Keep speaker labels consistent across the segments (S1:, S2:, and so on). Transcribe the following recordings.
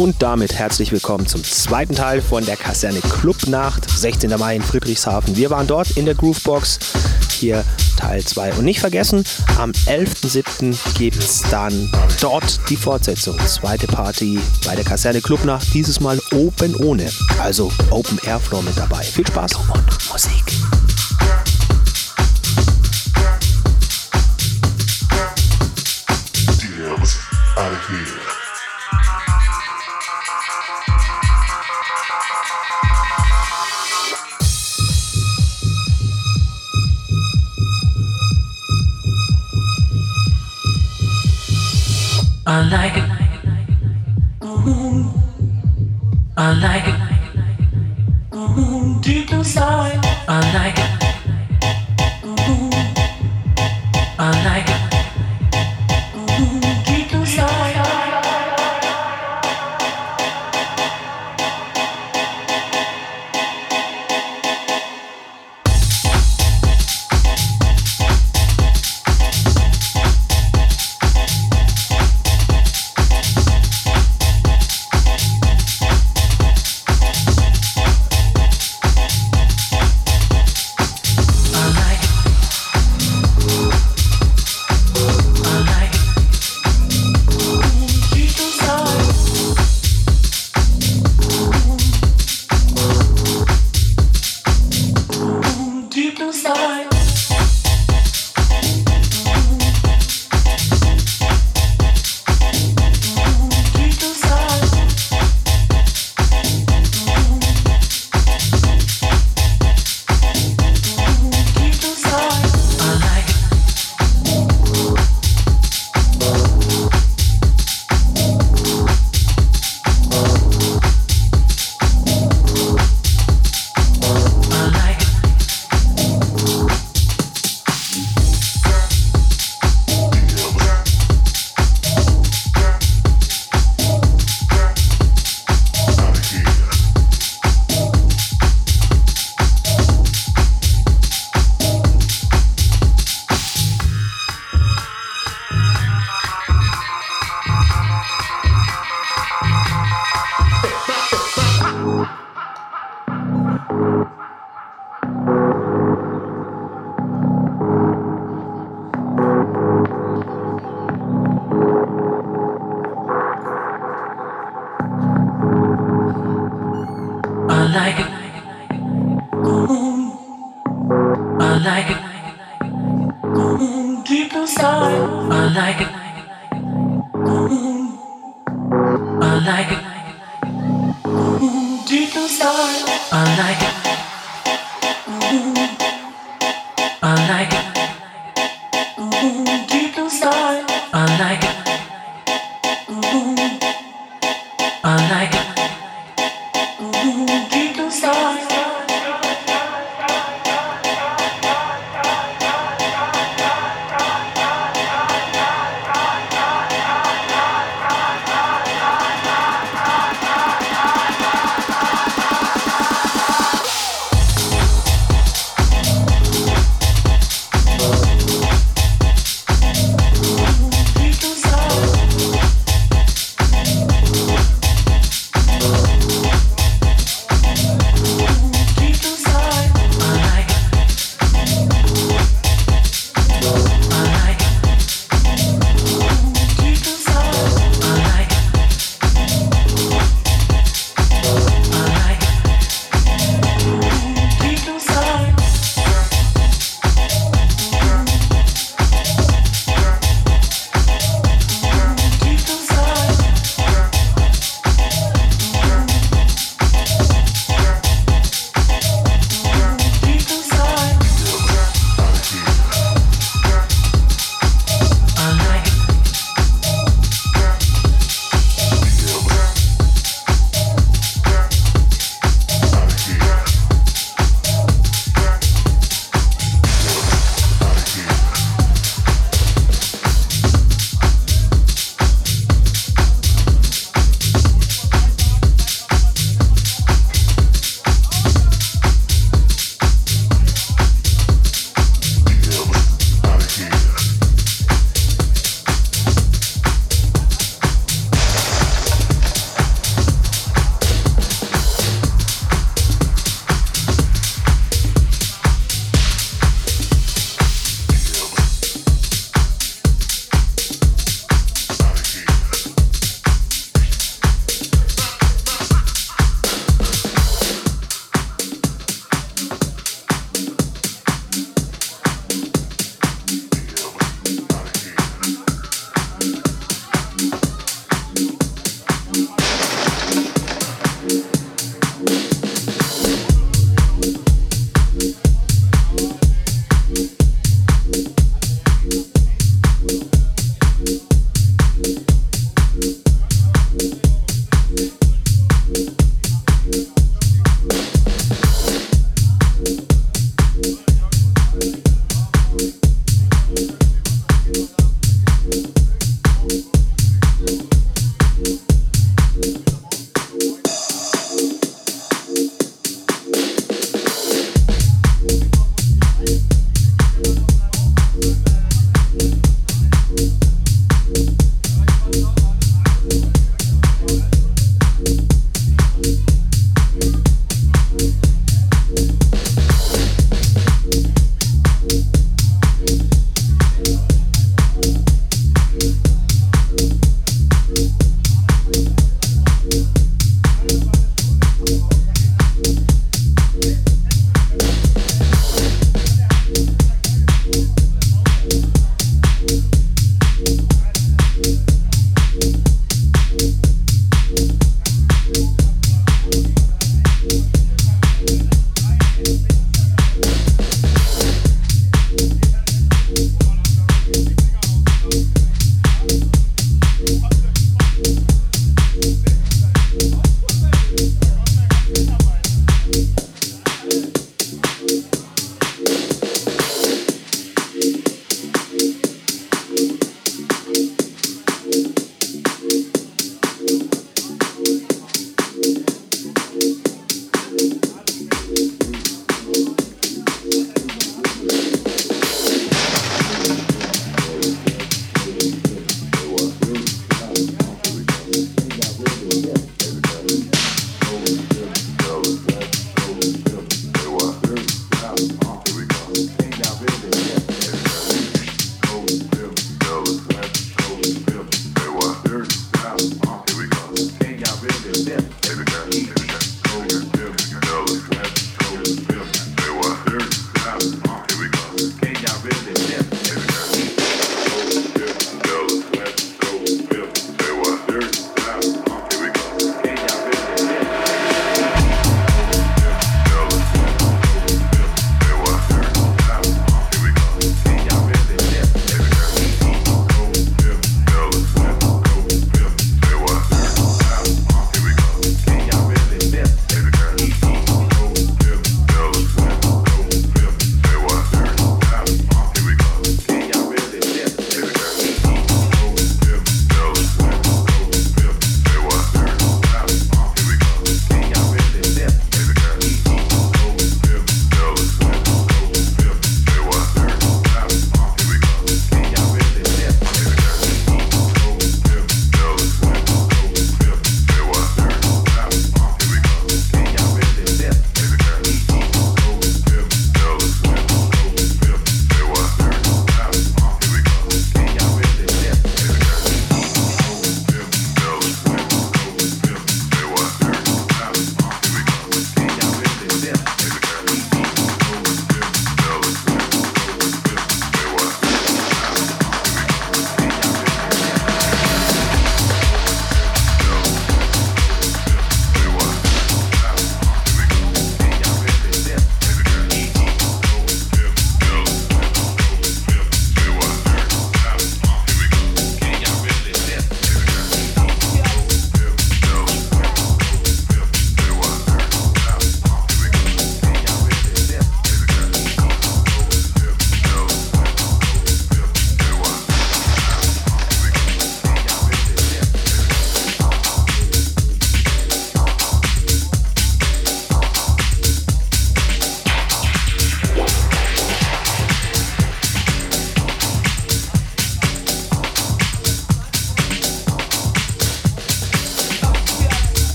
S1: Und damit herzlich willkommen zum zweiten Teil von der Kaserne Clubnacht, 16. Mai in Friedrichshafen. Wir waren dort in der Groovebox, hier Teil 2. Und nicht vergessen, am 11.07. gibt es dann dort die Fortsetzung. Zweite Party bei der Kaserne Clubnacht, dieses Mal Open ohne, also Open Airflow mit dabei. Viel Spaß und Musik. I like it. I like it.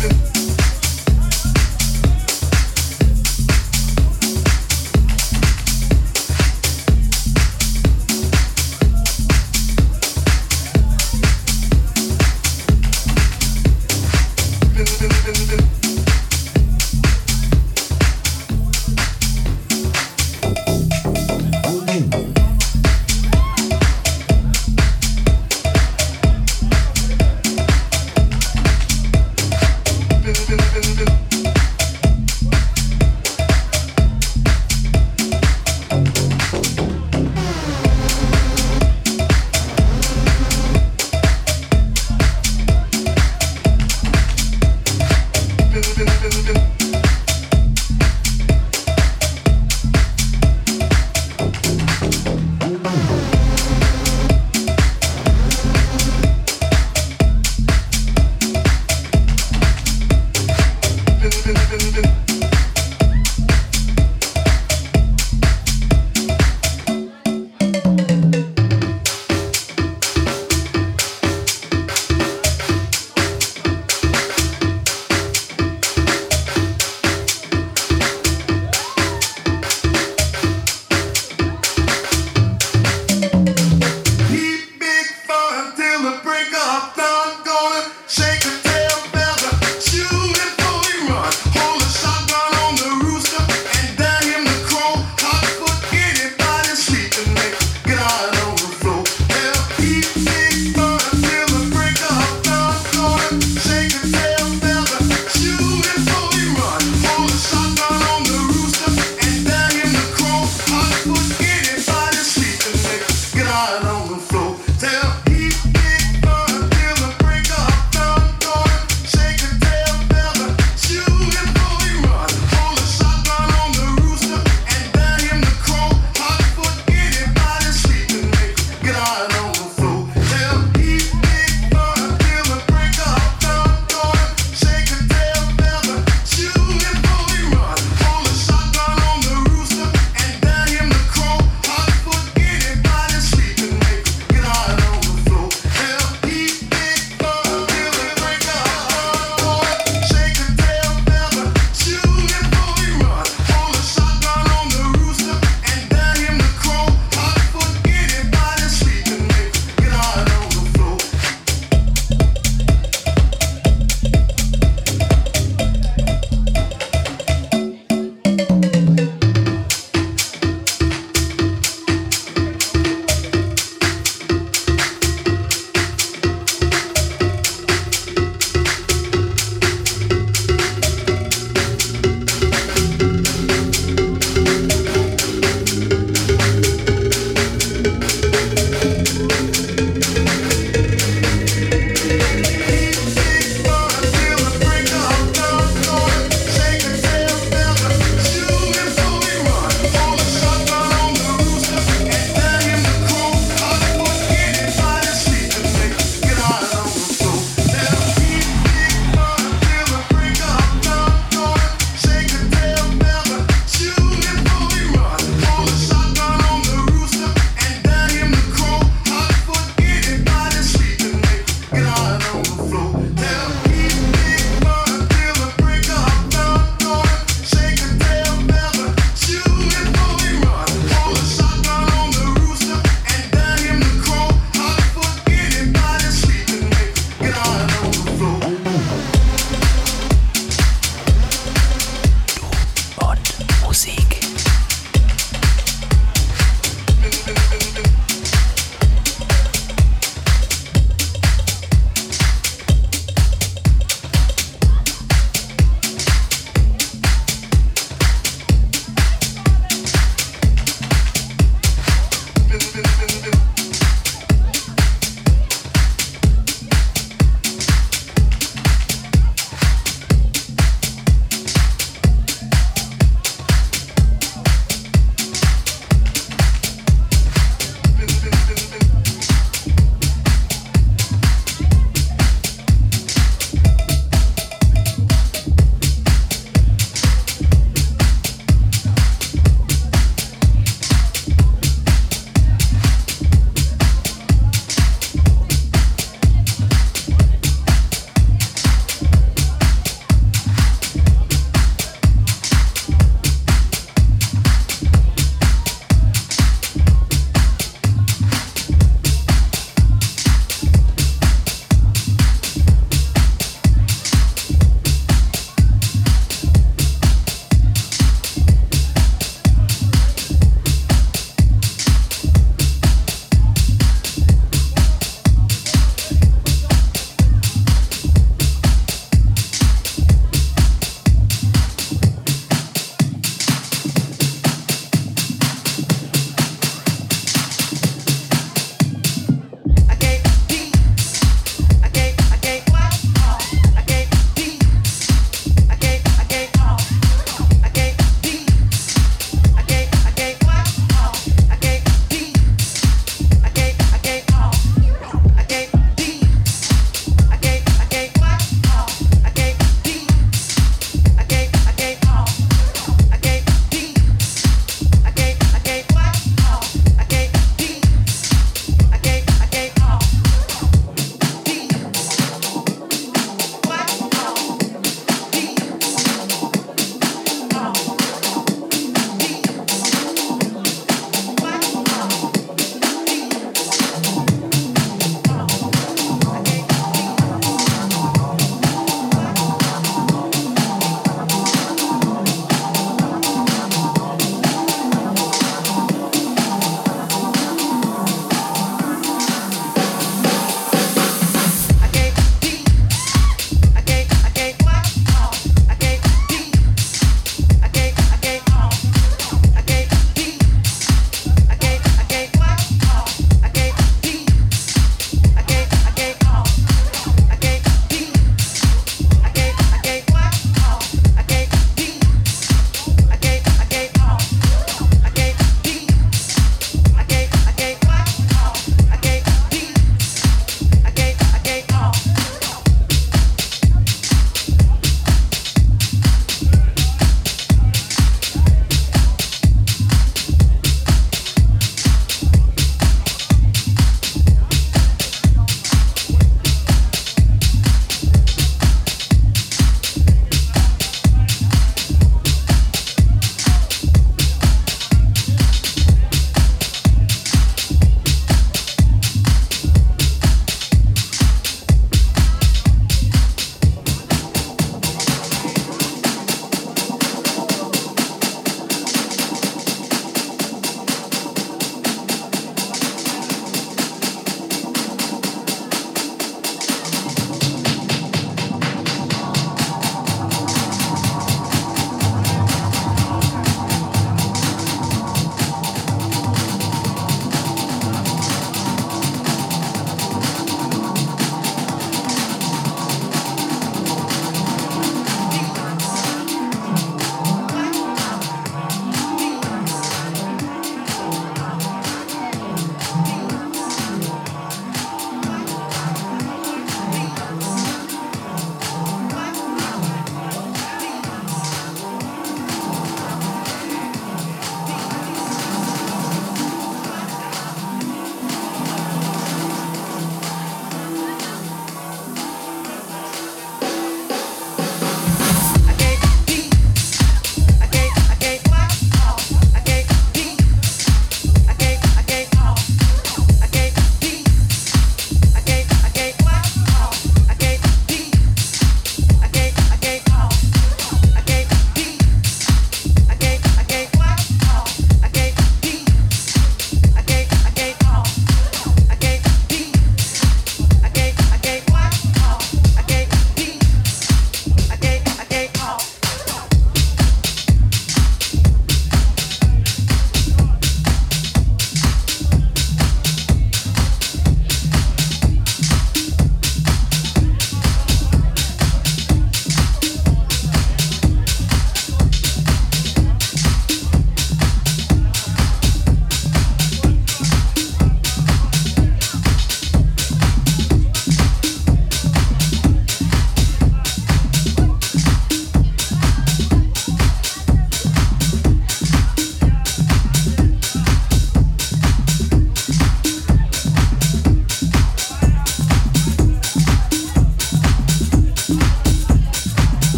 S1: London.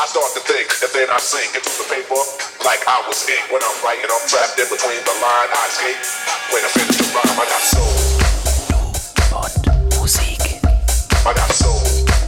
S1: I start to think and
S2: then I sink into the paper like I was ink. When I'm writing, I'm trapped in between the line
S3: I escape. When
S2: I
S4: finish the rhyme, I got soul. Musik. I got soul.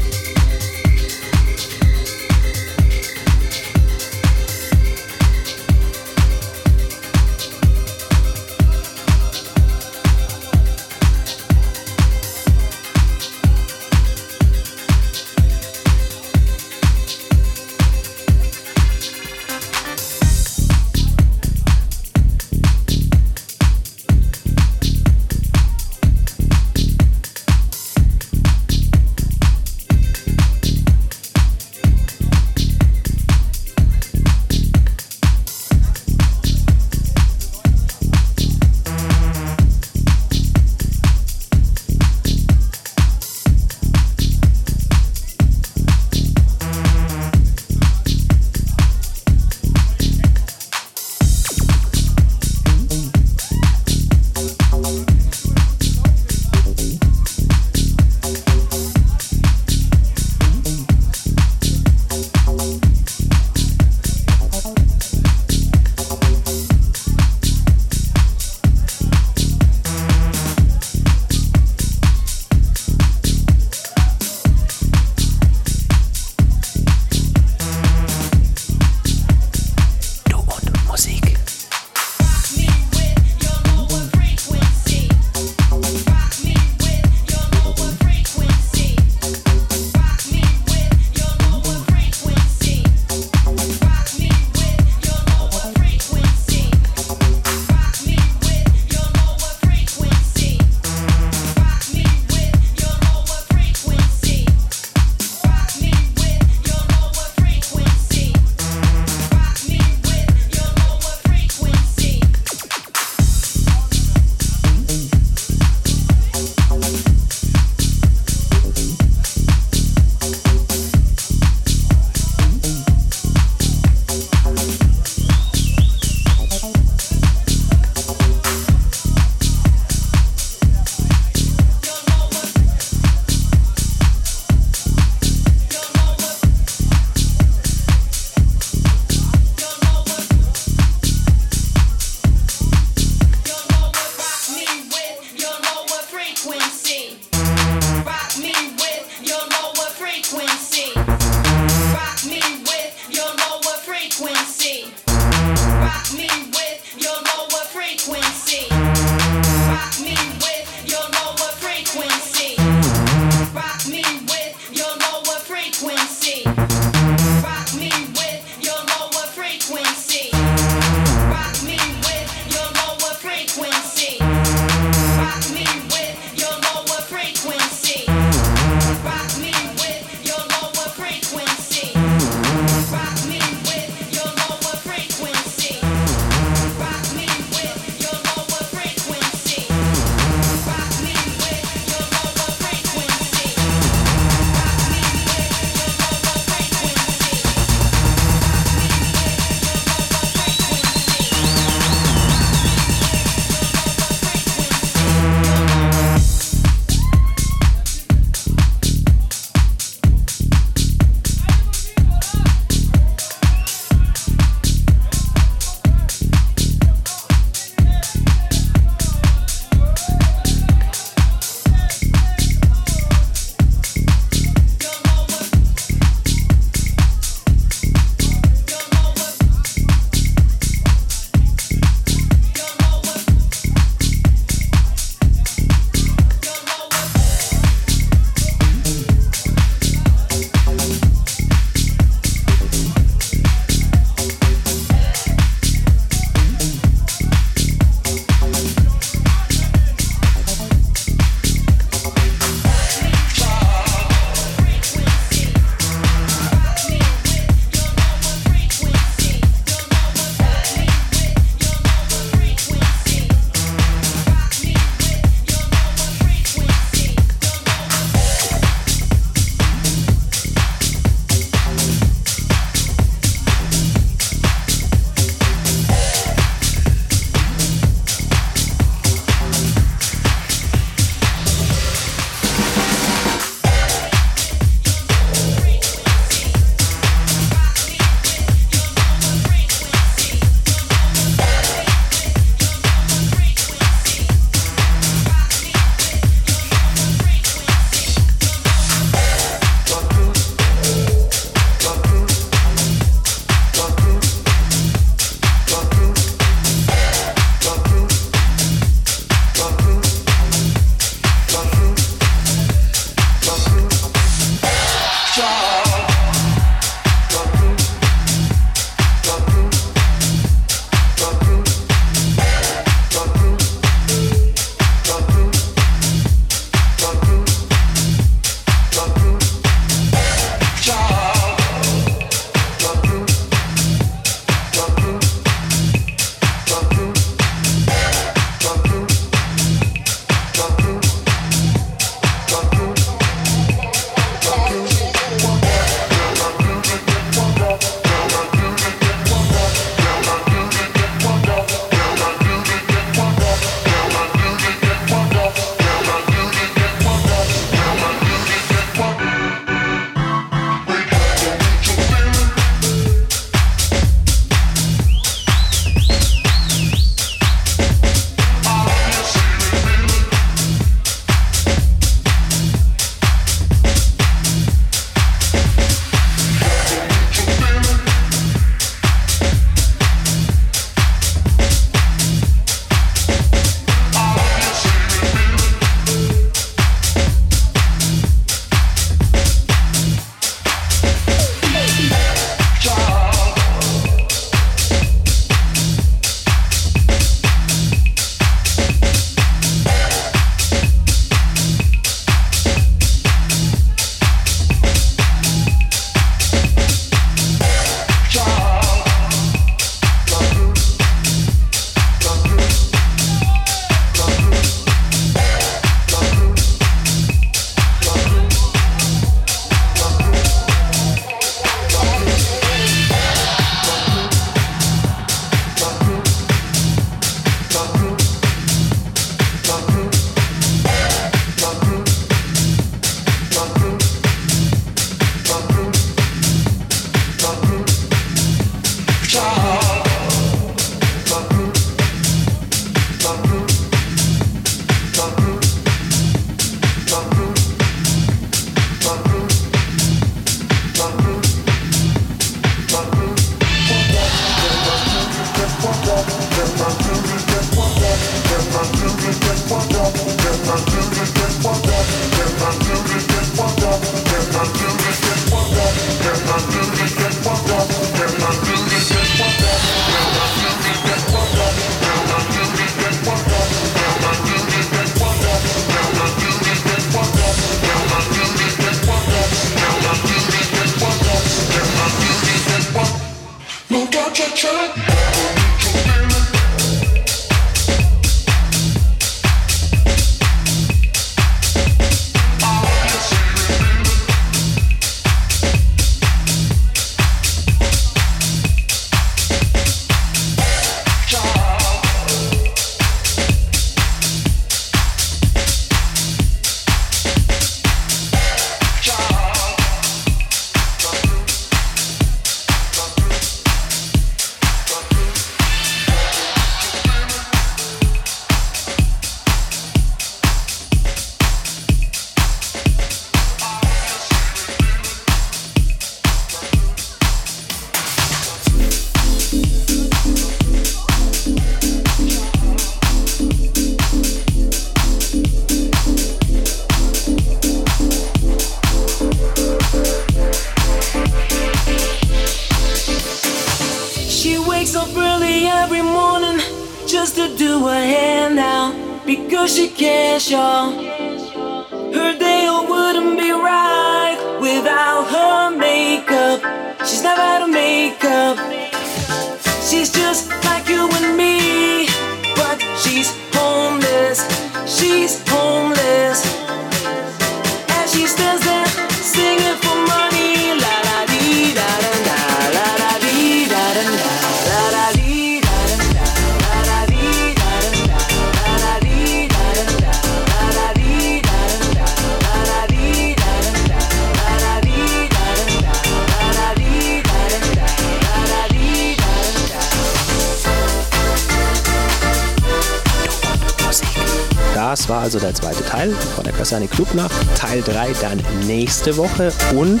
S4: Teil 3 dann nächste Woche. Und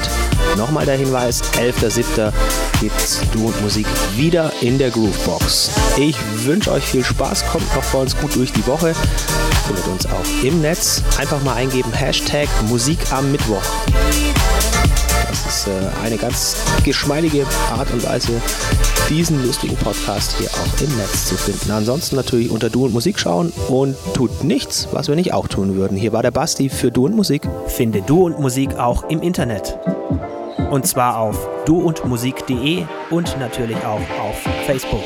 S4: nochmal der Hinweis: 11.07. gibt es Du und Musik wieder in der Groovebox. Ich wünsche euch viel Spaß, kommt noch bei uns gut durch die Woche. Findet uns auch im Netz. Einfach mal eingeben: Hashtag Musik am Mittwoch. Das ist äh, eine ganz geschmeidige Art und Weise, diesen lustigen Podcast hier auch im Netz zu finden. Ansonsten natürlich unter Du und Musik schauen und tut nichts, was wir nicht auch tun würden. Hier war der Basti für Du und Musik.
S3: Finde Du und Musik auch im Internet. Und zwar auf duundmusik.de und natürlich auch auf Facebook.